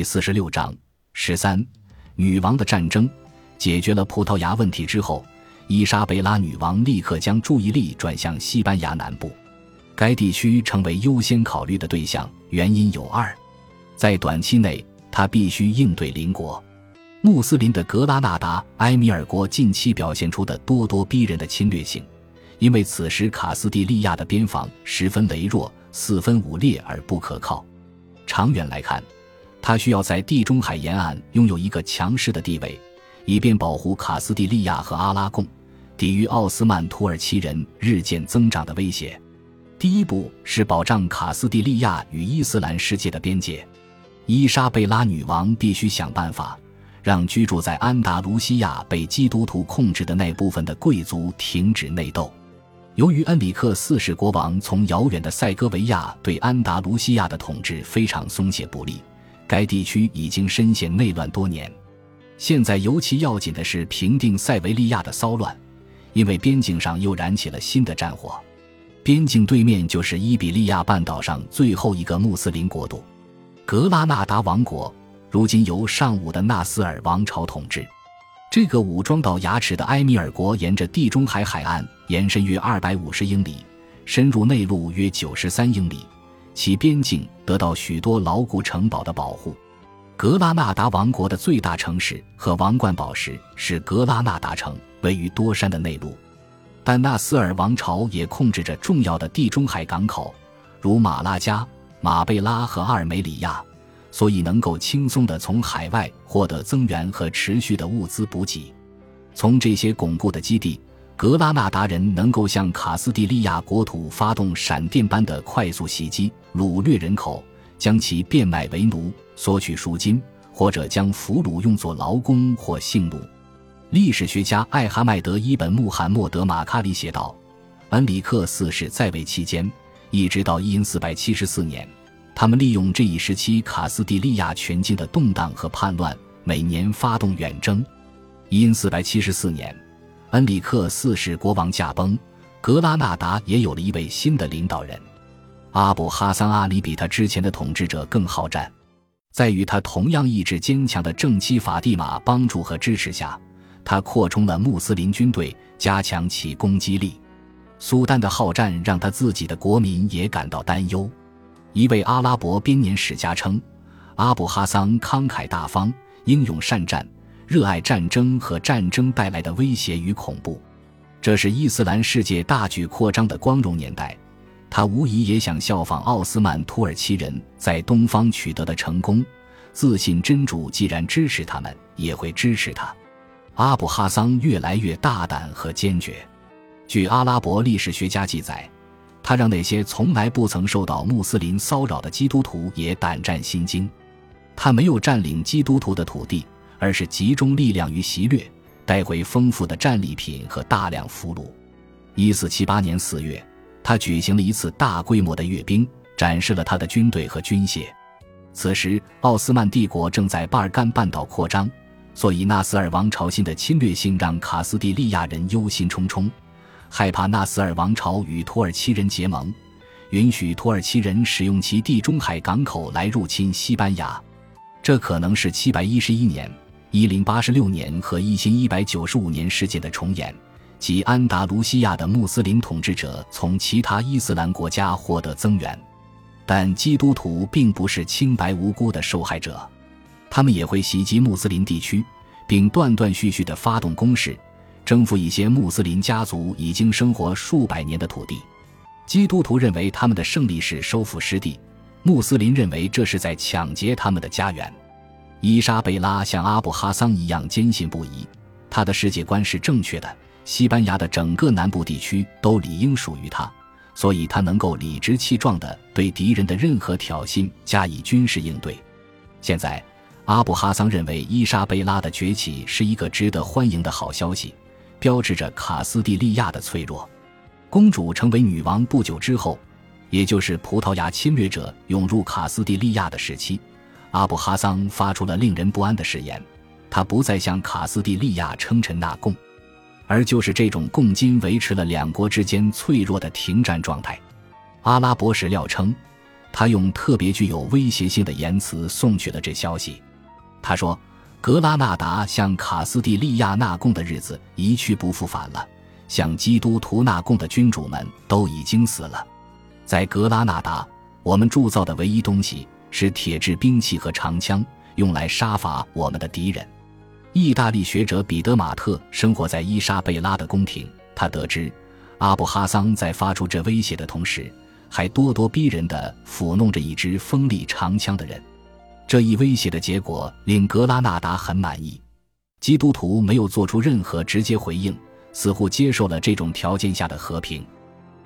第四十六章十三女王的战争解决了葡萄牙问题之后，伊莎贝拉女王立刻将注意力转向西班牙南部，该地区成为优先考虑的对象。原因有二，在短期内，她必须应对邻国穆斯林的格拉纳达埃米尔国近期表现出的咄咄逼人的侵略性，因为此时卡斯蒂利亚的边防十分羸弱，四分五裂而不可靠。长远来看，他需要在地中海沿岸拥有一个强势的地位，以便保护卡斯蒂利亚和阿拉贡，抵御奥斯曼土耳其人日渐增长的威胁。第一步是保障卡斯蒂利亚与伊斯兰世界的边界。伊莎贝拉女王必须想办法让居住在安达卢西亚被基督徒控制的那部分的贵族停止内斗。由于恩里克四世国王从遥远的塞戈维亚对安达卢西亚的统治非常松懈不利，该地区已经深陷内乱多年。现在尤其要紧的是平定塞维利亚的骚乱，因为边境上又燃起了新的战火。边境对面就是伊比利亚半岛上最后一个穆斯林国度——格拉纳达王国，如今由上武的纳斯尔王朝统治。这个武装到牙齿的埃米尔国，沿着地中海海岸延伸约二百五十英里，深入内陆约九十三英里，其边境得到许多牢固城堡的保护。格拉纳达王国的最大城市和王冠宝石是格拉纳达城，位于多山的内陆。但纳斯尔王朝也控制着重要的地中海港口，如马拉加、马贝拉和阿尔梅里亚。所以能够轻松地从海外获得增援和持续的物资补给。从这些巩固的基地，格拉纳达人能够向卡斯蒂利亚国土发动闪电般的快速袭击，掳掠人口，将其变卖为奴，索取赎金，或者将俘虏用作劳工或性奴。历史学家艾哈迈德·伊本·穆罕默德·马卡里写道：“恩里克四世在位期间，一直到一四百七十四年。”他们利用这一时期卡斯蒂利亚全境的动荡和叛乱，每年发动远征。因四百七十四年，恩里克四世国王驾崩，格拉纳达也有了一位新的领导人阿布哈桑阿里，比他之前的统治者更好战。在与他同样意志坚强的正妻法蒂玛帮助和支持下，他扩充了穆斯林军队，加强其攻击力。苏丹的好战让他自己的国民也感到担忧。一位阿拉伯编年史家称，阿布哈桑慷慨大方、英勇善战，热爱战争和战争带来的威胁与恐怖。这是伊斯兰世界大举扩张的光荣年代，他无疑也想效仿奥斯曼土耳其人在东方取得的成功，自信真主既然支持他们，也会支持他。阿布哈桑越来越大胆和坚决。据阿拉伯历史学家记载。他让那些从来不曾受到穆斯林骚扰的基督徒也胆战心惊。他没有占领基督徒的土地，而是集中力量于袭掠，带回丰富的战利品和大量俘虏。一四七八年四月，他举行了一次大规模的阅兵，展示了他的军队和军械。此时，奥斯曼帝国正在巴尔干半岛扩张，所以纳斯尔王朝新的侵略性让卡斯蒂利亚人忧心忡忡。害怕纳斯尔王朝与土耳其人结盟，允许土耳其人使用其地中海港口来入侵西班牙。这可能是七百一十一年、一零八十六年和一千一百九十五年事件的重演，即安达卢西亚的穆斯林统治者从其他伊斯兰国家获得增援。但基督徒并不是清白无辜的受害者，他们也会袭击穆斯林地区，并断断续续地发动攻势。征服一些穆斯林家族已经生活数百年的土地，基督徒认为他们的胜利是收复失地，穆斯林认为这是在抢劫他们的家园。伊莎贝拉像阿布哈桑一样坚信不疑，他的世界观是正确的。西班牙的整个南部地区都理应属于他，所以他能够理直气壮地对敌人的任何挑衅加以军事应对。现在，阿布哈桑认为伊莎贝拉的崛起是一个值得欢迎的好消息。标志着卡斯蒂利亚的脆弱。公主成为女王不久之后，也就是葡萄牙侵略者涌入卡斯蒂利亚的时期，阿布哈桑发出了令人不安的誓言：他不再向卡斯蒂利亚称臣纳贡，而就是这种共金维持了两国之间脆弱的停战状态。阿拉伯史料称，他用特别具有威胁性的言辞送去了这消息。他说：“格拉纳达向卡斯蒂利亚纳贡的日子一去不复返了，向基督徒纳贡的君主们都已经死了。在格拉纳达，我们铸造的唯一东西是铁制兵器和长枪，用来杀伐我们的敌人。”意大利学者彼得马特生活在伊莎贝拉的宫廷，他得知阿布哈桑在发出这威胁的同时。还咄咄逼人地抚弄着一支锋利长枪的人，这一威胁的结果令格拉纳达很满意。基督徒没有做出任何直接回应，似乎接受了这种条件下的和平。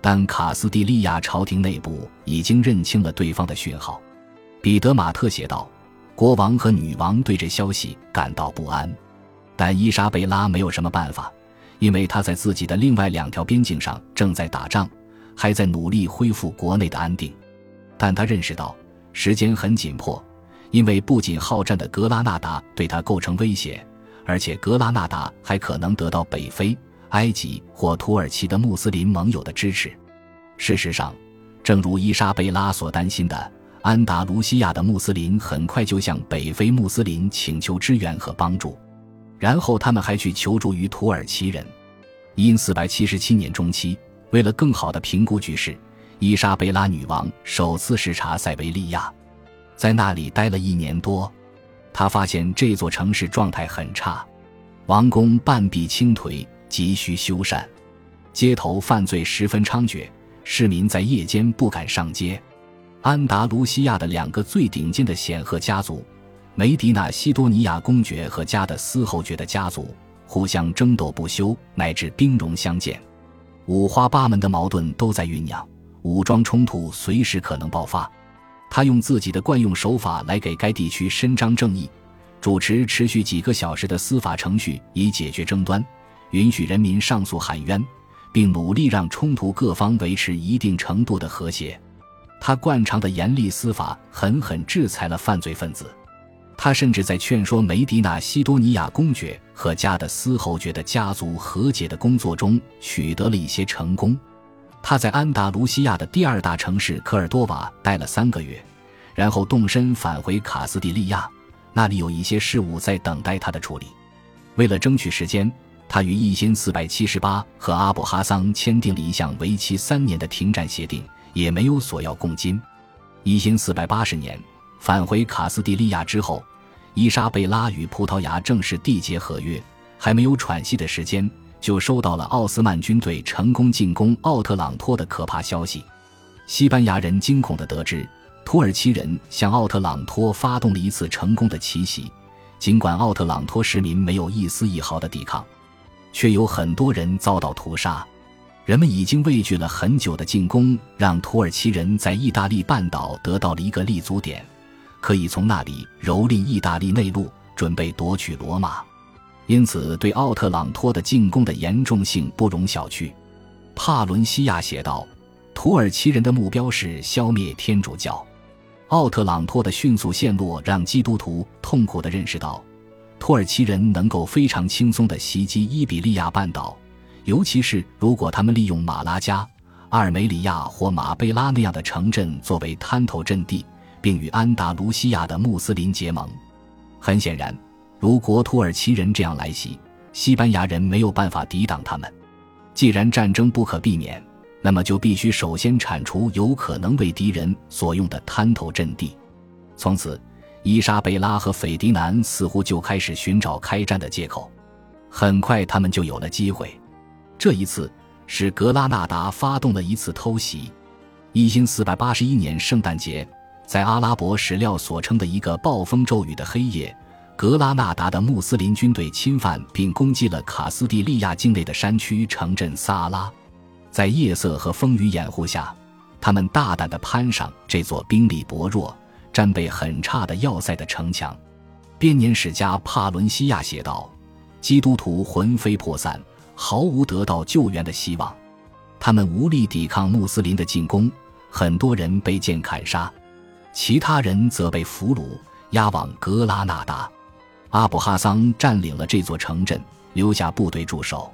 但卡斯蒂利亚朝廷内部已经认清了对方的讯号。彼得马特写道：“国王和女王对这消息感到不安，但伊莎贝拉没有什么办法，因为她在自己的另外两条边境上正在打仗。”还在努力恢复国内的安定，但他认识到时间很紧迫，因为不仅好战的格拉纳达对他构成威胁，而且格拉纳达还可能得到北非、埃及或土耳其的穆斯林盟友的支持。事实上，正如伊莎贝拉所担心的，安达卢西亚的穆斯林很快就向北非穆斯林请求支援和帮助，然后他们还去求助于土耳其人。因四百七十七年中期。为了更好地评估局势，伊莎贝拉女王首次视察塞维利亚，在那里待了一年多。她发现这座城市状态很差，王宫半壁倾颓，急需修缮；街头犯罪十分猖獗，市民在夜间不敢上街。安达卢西亚的两个最顶尖的显赫家族——梅迪纳西多尼亚公爵和加的斯侯爵的家族——互相争斗不休，乃至兵戎相见。五花八门的矛盾都在酝酿，武装冲突随时可能爆发。他用自己的惯用手法来给该地区伸张正义，主持持续几个小时的司法程序以解决争端，允许人民上诉喊冤，并努力让冲突各方维持一定程度的和谐。他惯常的严厉司法狠狠制裁了犯罪分子。他甚至在劝说梅迪纳西多尼亚公爵和加的斯侯爵的家族和解的工作中取得了一些成功。他在安达卢西亚的第二大城市科尔多瓦待了三个月，然后动身返回卡斯蒂利亚，那里有一些事务在等待他的处理。为了争取时间，他于一千四百七十八和阿布哈桑签订了一项为期三年的停战协定，也没有索要贡金。一千四百八十年返回卡斯蒂利亚之后。伊莎贝拉与葡萄牙正式缔结合约，还没有喘息的时间，就收到了奥斯曼军队成功进攻奥特朗托的可怕消息。西班牙人惊恐地得知，土耳其人向奥特朗托发动了一次成功的奇袭。尽管奥特朗托市民没有一丝一毫的抵抗，却有很多人遭到屠杀。人们已经畏惧了很久的进攻，让土耳其人在意大利半岛得到了一个立足点。可以从那里蹂躏意大利内陆，准备夺取罗马，因此对奥特朗托的进攻的严重性不容小觑。帕伦西亚写道：“土耳其人的目标是消灭天主教。”奥特朗托的迅速陷落让基督徒痛苦地认识到，土耳其人能够非常轻松地袭击伊比利亚半岛，尤其是如果他们利用马拉加、阿尔梅里亚或马贝拉那样的城镇作为滩头阵地。并与安达卢西亚的穆斯林结盟。很显然，如果土耳其人这样来袭，西班牙人没有办法抵挡他们。既然战争不可避免，那么就必须首先铲除有可能为敌人所用的滩头阵地。从此，伊莎贝拉和斐迪南似乎就开始寻找开战的借口。很快，他们就有了机会。这一次是格拉纳达发动了一次偷袭。一四四百八十一年圣诞节。在阿拉伯史料所称的一个暴风骤雨的黑夜，格拉纳达的穆斯林军队侵犯并攻击了卡斯蒂利亚境内的山区城镇萨拉。在夜色和风雨掩护下，他们大胆地攀上这座兵力薄弱、战备很差的要塞的城墙。编年史家帕伦西亚写道：“基督徒魂飞魄散，毫无得到救援的希望。他们无力抵抗穆斯林的进攻，很多人被剑砍杀。”其他人则被俘虏，押往格拉纳达。阿布哈桑占领了这座城镇，留下部队驻守。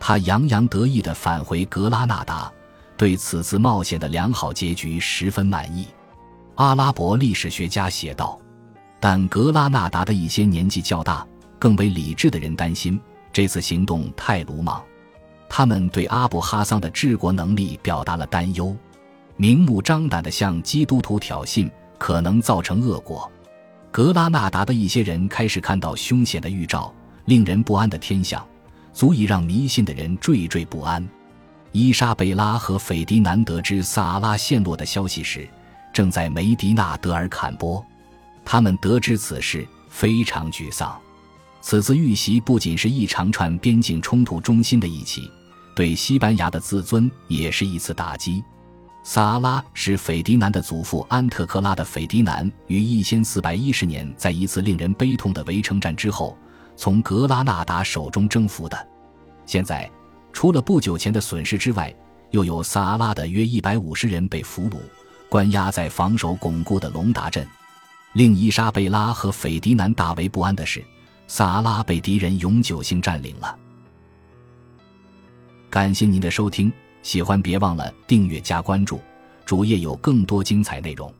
他洋洋得意地返回格拉纳达，对此次冒险的良好结局十分满意。阿拉伯历史学家写道。但格拉纳达的一些年纪较大、更为理智的人担心这次行动太鲁莽，他们对阿布哈桑的治国能力表达了担忧，明目张胆地向基督徒挑衅可能造成恶果。格拉纳达的一些人开始看到凶险的预兆、令人不安的天象，足以让迷信的人惴惴不安。伊莎贝拉和斐迪南得知萨阿拉陷落的消息时，正在梅迪纳德尔坎波。他们得知此事，非常沮丧。此次遇袭不仅是一长串边境冲突中心的一起，对西班牙的自尊也是一次打击。萨阿拉是斐迪南的祖父安特克拉的斐迪南于一千四百一十年在一次令人悲痛的围城战之后，从格拉纳达手中征服的。现在，除了不久前的损失之外，又有萨阿拉的约一百五十人被俘虏，关押在防守巩固的隆达镇。令伊莎贝拉和斐迪南大为不安的是，萨拉被敌人永久性占领了。感谢您的收听，喜欢别忘了订阅加关注，主页有更多精彩内容。